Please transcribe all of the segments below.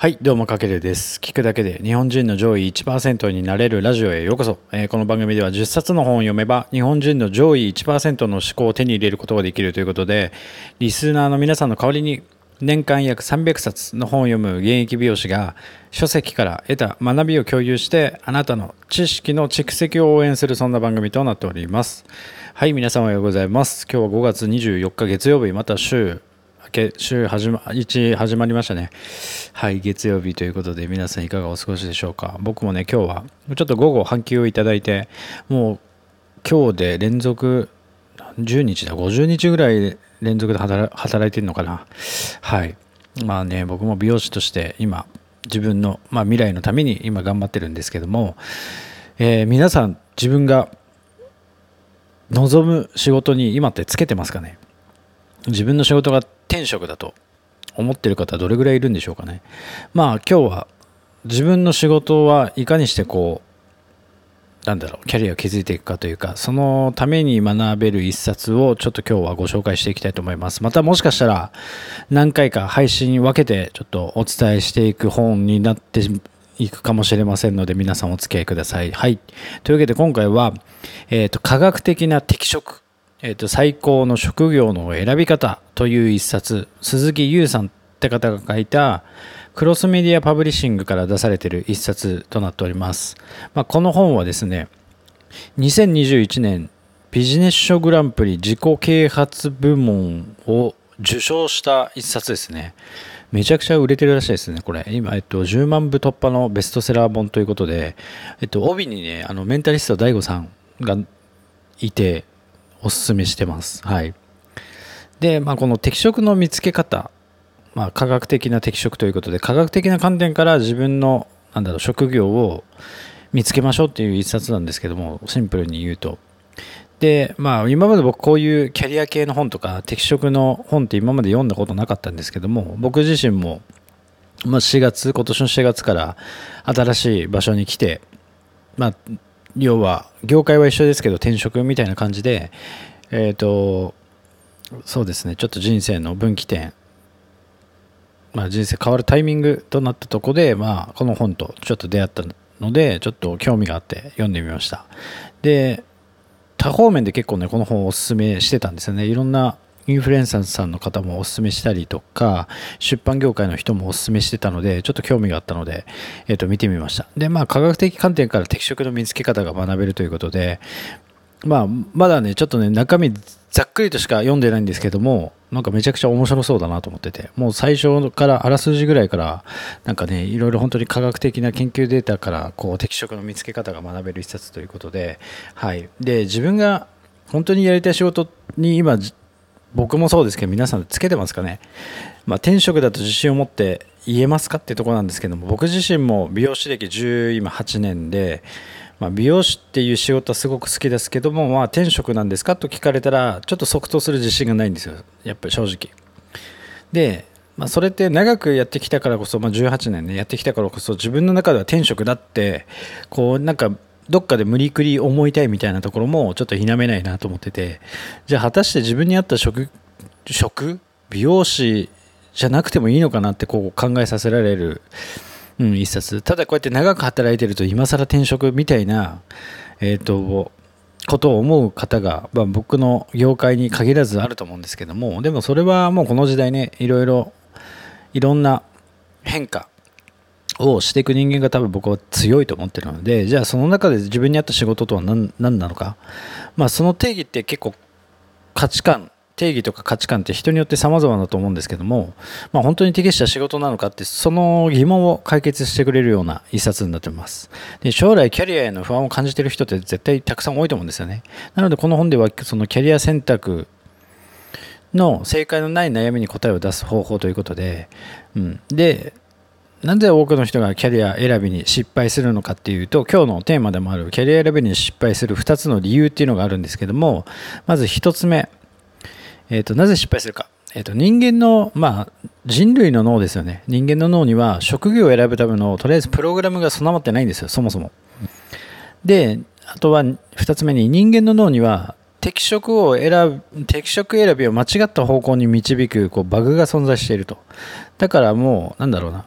はい、どうもかけるです。聞くだけで日本人の上位1%になれるラジオへようこそ。えーこの番組では10冊の本を読めば日本人の上位1%の思考を手に入れることができるということで、リスナーの皆さんの代わりに年間約300冊の本を読む現役美容師が書籍から得た学びを共有してあなたの知識の蓄積を応援するそんな番組となっております。はい、皆さんおはようございます。今日は5月24日月曜日、また週け週始ま1始まりましたね。はい、月曜日ということで皆さんいかがお過ごしでしょうか。僕もね、今日はちょっと午後半休をいただいて、もう今日で連続10日だ、50日ぐらい連続で働いてるのかな。はい。まあね、僕も美容師として今、自分の、まあ、未来のために今頑張ってるんですけども、えー皆さん自分が望む仕事に今ってつけてますかね？自分の仕事が天職だと思ってる方どれぐらいいるんでしょうかね。まあ今日は自分の仕事はいかにしてこうなんだろうキャリアを築いていくかというかそのために学べる一冊をちょっと今日はご紹介していきたいと思います。またもしかしたら何回か配信分けてちょっとお伝えしていく本になっていくかもしれませんので皆さんお付き合いください。はい。というわけで今回は、えー、と科学的な適職えー、と最高の職業の選び方という一冊鈴木優さんって方が書いたクロスメディアパブリッシングから出されている一冊となっております、まあ、この本はですね2021年ビジネス書グランプリ自己啓発部門を受賞した一冊ですねめちゃくちゃ売れてるらしいですね、これ。今、えっと、10万部突破のベストセラー本ということで、えっと、帯にね、あの、メンタリスト DAIGO さんがいて、おすすめしてます。はい。で、まあ、この適職の見つけ方、まあ、科学的な適職ということで、科学的な観点から自分の、なんだろう、職業を見つけましょうっていう一冊なんですけども、シンプルに言うと。で、まあ、今まで僕こういうキャリア系の本とか適職の本って今まで読んだことなかったんですけども、僕自身も、まあ、4月、今年の4月から新しい場所に来て、まあ、要は業界は一緒ですけど転職みたいな感じでえっ、とそうですね。ちょっと人生の分岐点。まあ人生変わるタイミングとなったとこでまあこの本とちょっと出会ったのでちょっと興味があって読んでみました。で多方面で結構ねこの本をおすすめしてたんですよね。いろんなインフルエンサーさんの方もおすすめしたりとか出版業界の人もおすすめしてたのでちょっと興味があったので、えー、と見てみました。でまあ科学的観点から適職の見つけ方が学べるということでまあまだねちょっとね中身ざっくりとしか読んでないんですけどもなんかめちゃくちゃ面白そうだなと思っててもう最初からあらすじぐらいからなんかねいろいろ本当に科学的な研究データからこう適職の見つけ方が学べる一冊ということではい。で自分が本当にやりたい仕事に今僕もそうですけど皆さんつけてますかね、まあ、転職だと自信を持って言えますかっていうところなんですけども僕自身も美容師歴10今8年で、まあ、美容師っていう仕事はすごく好きですけども、まあ、転職なんですかと聞かれたらちょっと即答する自信がないんですよ。やっぱり正直。で、まあ、それって長くやってきたからこそ、まあ、18年ねやってきたからこそ自分の中では転職だってこうなんかどっかで無理くり思いたいみたいなところもちょっと否めないなと思っててじゃあ果たして自分に合った職職美容師じゃなくてもいいのかなってこう考えさせられる、うん、一冊。ただこうやって長く働いてると今更転職みたいなえっ、とことを思う方が、まあ、僕の業界に限らずあると思うんですけどもでもそれはもうこの時代ねいろいろいろんな変化をしていく人間が多分僕は強いと思ってるのでじゃあその中で自分に合った仕事とは何何なのか、まあ、その定義って結構価値観定義とか価値観って人によって様々だと思うんですけども、まあ、本当に適した仕事なのかってその疑問を解決してくれるような一冊になってます。で将来キャリアへの不安を感じてる人って絶対たくさん多いと思うんですよね。なのでこの本ではそのキャリア選択の正解のない悩みに答えを出す方法ということで、うん、でなぜ多くの人がキャリア選びに失敗するのかっていうと今日のテーマでもあるキャリア選びに失敗する2つの理由っていうのがあるんですけどもまず1つ目、えー、となぜ失敗するか、えー、と人間の、まあ、人類の脳ですよね。人間の脳には職業を選ぶためのとりあえずプログラムが備わってないんですよそもそも。であとは2つ目に人間の脳には適職を選ぶ適職選びを間違った方向に導くこうバグが存在していると。だからもうなんだろうな。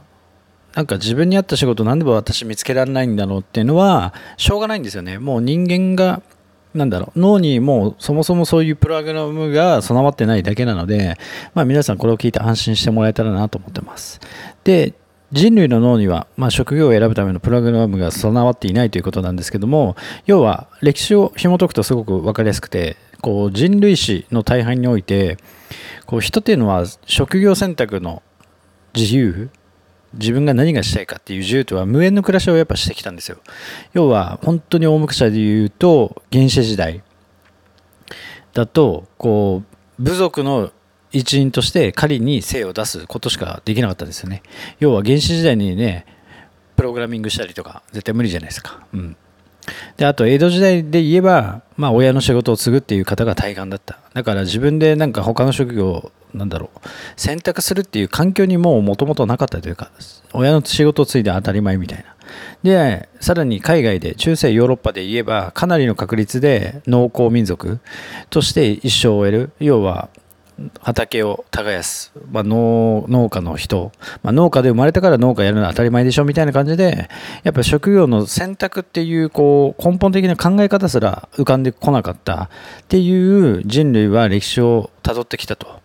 なんか自分に合った仕事なんで私見つけられないんだろうっていうのはしょうがないんですよね。もう人間がなんだろう脳にもうそもそもそういうプログラムが備わってないだけなので、まあ、皆さんこれを聞いて安心してもらえたらなと思ってます。で人類の脳には、まあ、職業を選ぶためのプログラムが備わっていないということなんですけども要は歴史を紐解くとすごく分かりやすくてこう人類史の大半においてこう人っていうのは職業選択の自由自分が何がしたいかっていう自由とは無縁の暮らしをやっぱしてきたんですよ。要は本当に大昔で言うと原始時代だとこう部族の一員として狩りに精を出すことしかできなかったですよね。要は原始時代にねプログラミングしたりとか絶対無理じゃないですか。うん。であと江戸時代で言えば、まあ、親の仕事を継ぐっていう方が大半だった。だから自分でなんか他の職業なんだろう選択するっていう環境にももともとなかったというか親の仕事を継いで当たり前みたいな。でさらに海外で中世ヨーロッパで言えばかなりの確率で農耕民族として一生を終える。要は畑を耕す、まあ、農農家の人、まあ、農家で生まれたから農家やるのは当たり前でしょみたいな感じでやっぱ職業の選択っていうこう根本的な考え方すら浮かんでこなかったっていう人類は歴史をたどってきたと。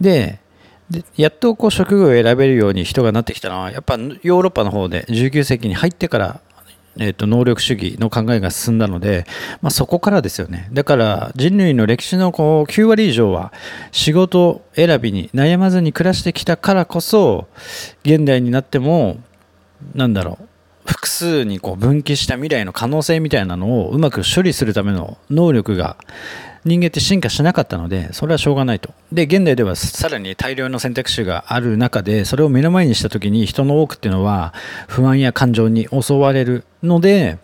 でやっとこう職業を選べるように人がなってきたのはやっぱヨーロッパの方で19世紀に入ってからえーと、能力主義の考えが進んだので、まあ、そこからですよね。だから人類の歴史のこう9割以上は仕事選びに悩まずに暮らしてきたからこそ現代になっても何だろう複数にこう分岐した未来の可能性みたいなのをうまく処理するための能力が人間って進化しなかったのでそれはしょうがないとで現代ではさらに大量の選択肢がある中でそれを目の前にした時に人の多くっていうのは不安や感情に襲われるので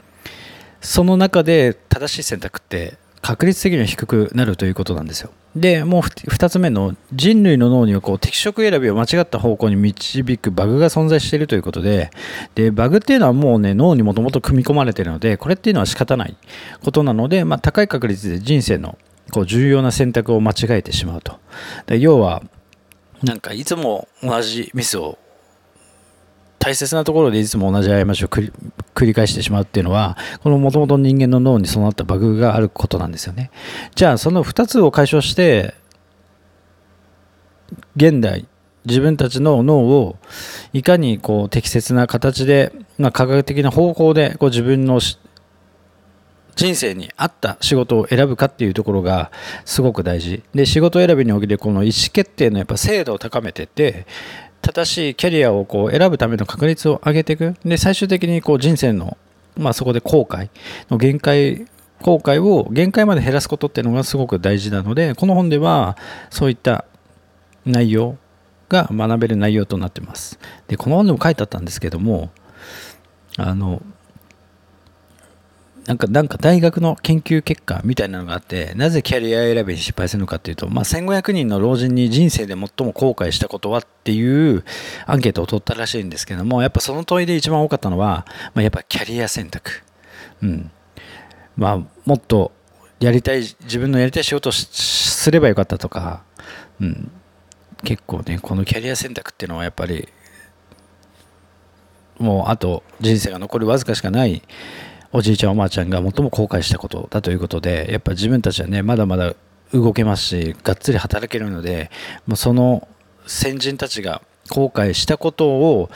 その中で正しい選択って確率的には低くなるということなんですよ。で、もう2つ目の人類の脳にはこう適職選びを間違った方向に導くバグが存在しているということで、で、バグっていうのはもうね、脳にもともと組み込まれているので、これっていうのは仕方ないことなので、まあ、高い確率で人生のこう重要な選択を間違えてしまうと。で要は、なんかいつも同じミスを大切なところでいつも同じ過ちを繰り返してしまうっていうのはこのもともと人間の脳に備わったバグがあることなんですよねじゃあその2つを解消して現代自分たちの脳をいかにこう適切な形で、まあ、科学的な方法でこう自分の人生に合った仕事を選ぶかっていうところがすごく大事。で仕事選びにおけるこの意思決定のやっぱ精度を高めてって正しいキャリアをこう選ぶための確率を上げていく。で最終的にこう人生の、まあ、そこで後悔の限界後悔を限界まで減らすことっていうのがすごく大事なのでこの本ではそういった内容が学べる内容となってます。でこの本でも書いてあったんですけどもあのなんか、なんか大学の研究結果みたいなのがあって、なぜキャリア選びに失敗するのかっていうと、まあ、1500人の老人に人生で最も後悔したことはっていうアンケートを取ったらしいんですけども、やっぱその問いで一番多かったのは、まあ、やっぱキャリア選択。うん。まあ、もっとやりたい、自分のやりたい仕事をすればよかったとか、うん。結構ね、このキャリア選択っていうのはやっぱり、もうあと人生が残るわずかしかないおじいちゃんおばあちゃんが最も後悔したことだということでやっぱ自分たちはねまだまだ動けますしがっつり働けるのでもうその先人たちが後悔したことを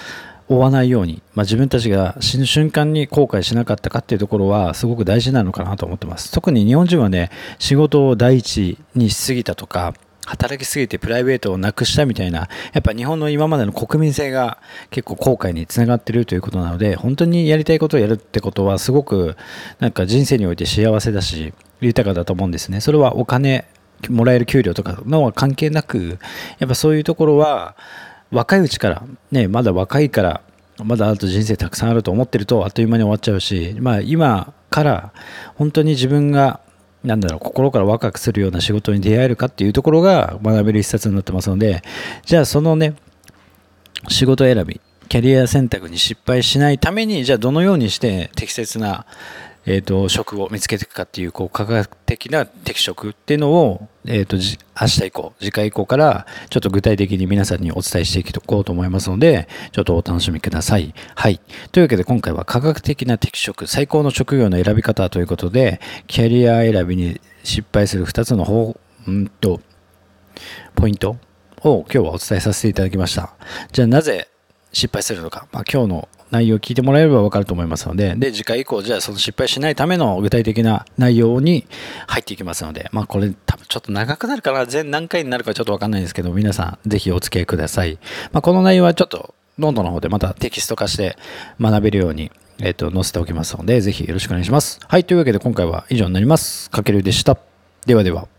追わないように、まあ、自分たちが死ぬ瞬間に後悔しなかったかっていうところはすごく大事なのかなと思ってます。特に日本人はね仕事を第一にしすぎたとか働きすぎてプライベートをなくしたみたいな、やっぱ日本の今までの国民性が結構後悔につながってるということなので、本当にやりたいことをやるってことはすごくなんか人生において幸せだし、豊かだと思うんですね。それはお金、もらえる給料とかのは関係なく、やっぱそういうところは若いうちから、ね、まだ若いから、まだあと人生たくさんあると思ってるとあっという間に終わっちゃうし、まあ今から本当に自分がなんだろう、心からワクワクするような仕事に出会えるかっていうところが学べる一冊になってますので、じゃあそのね、仕事選び、キャリア選択に失敗しないために、じゃあどのようにして適切なえーと、職を見つけていくかっていうこう科学的な適職っていうのを、えーと、明日以降次回以降からちょっと具体的に皆さんにお伝えしていこうと思いますのでちょっとお楽しみください。はい、というわけで今回は科学的な適職最高の職業の選び方ということでキャリア選びに失敗する2つの方うんとポイントを今日はお伝えさせていただきました。じゃあなぜ失敗するのか、まあ、今日の内容を聞いてもらえれば分かると思いますので、で、次回以降、じゃあその失敗しないための具体的な内容に入っていきますので、まあこれ多分ちょっと長くなるかな、全何回になるかちょっと分かんないんですけど、皆さんぜひお付き合いください。まあこの内容はちょっとノートの方でまたテキスト化して学べるように、えっ、と、載せておきますので、ぜひよろしくお願いします。はい、というわけで今回は以上になります。かけるでした。ではでは。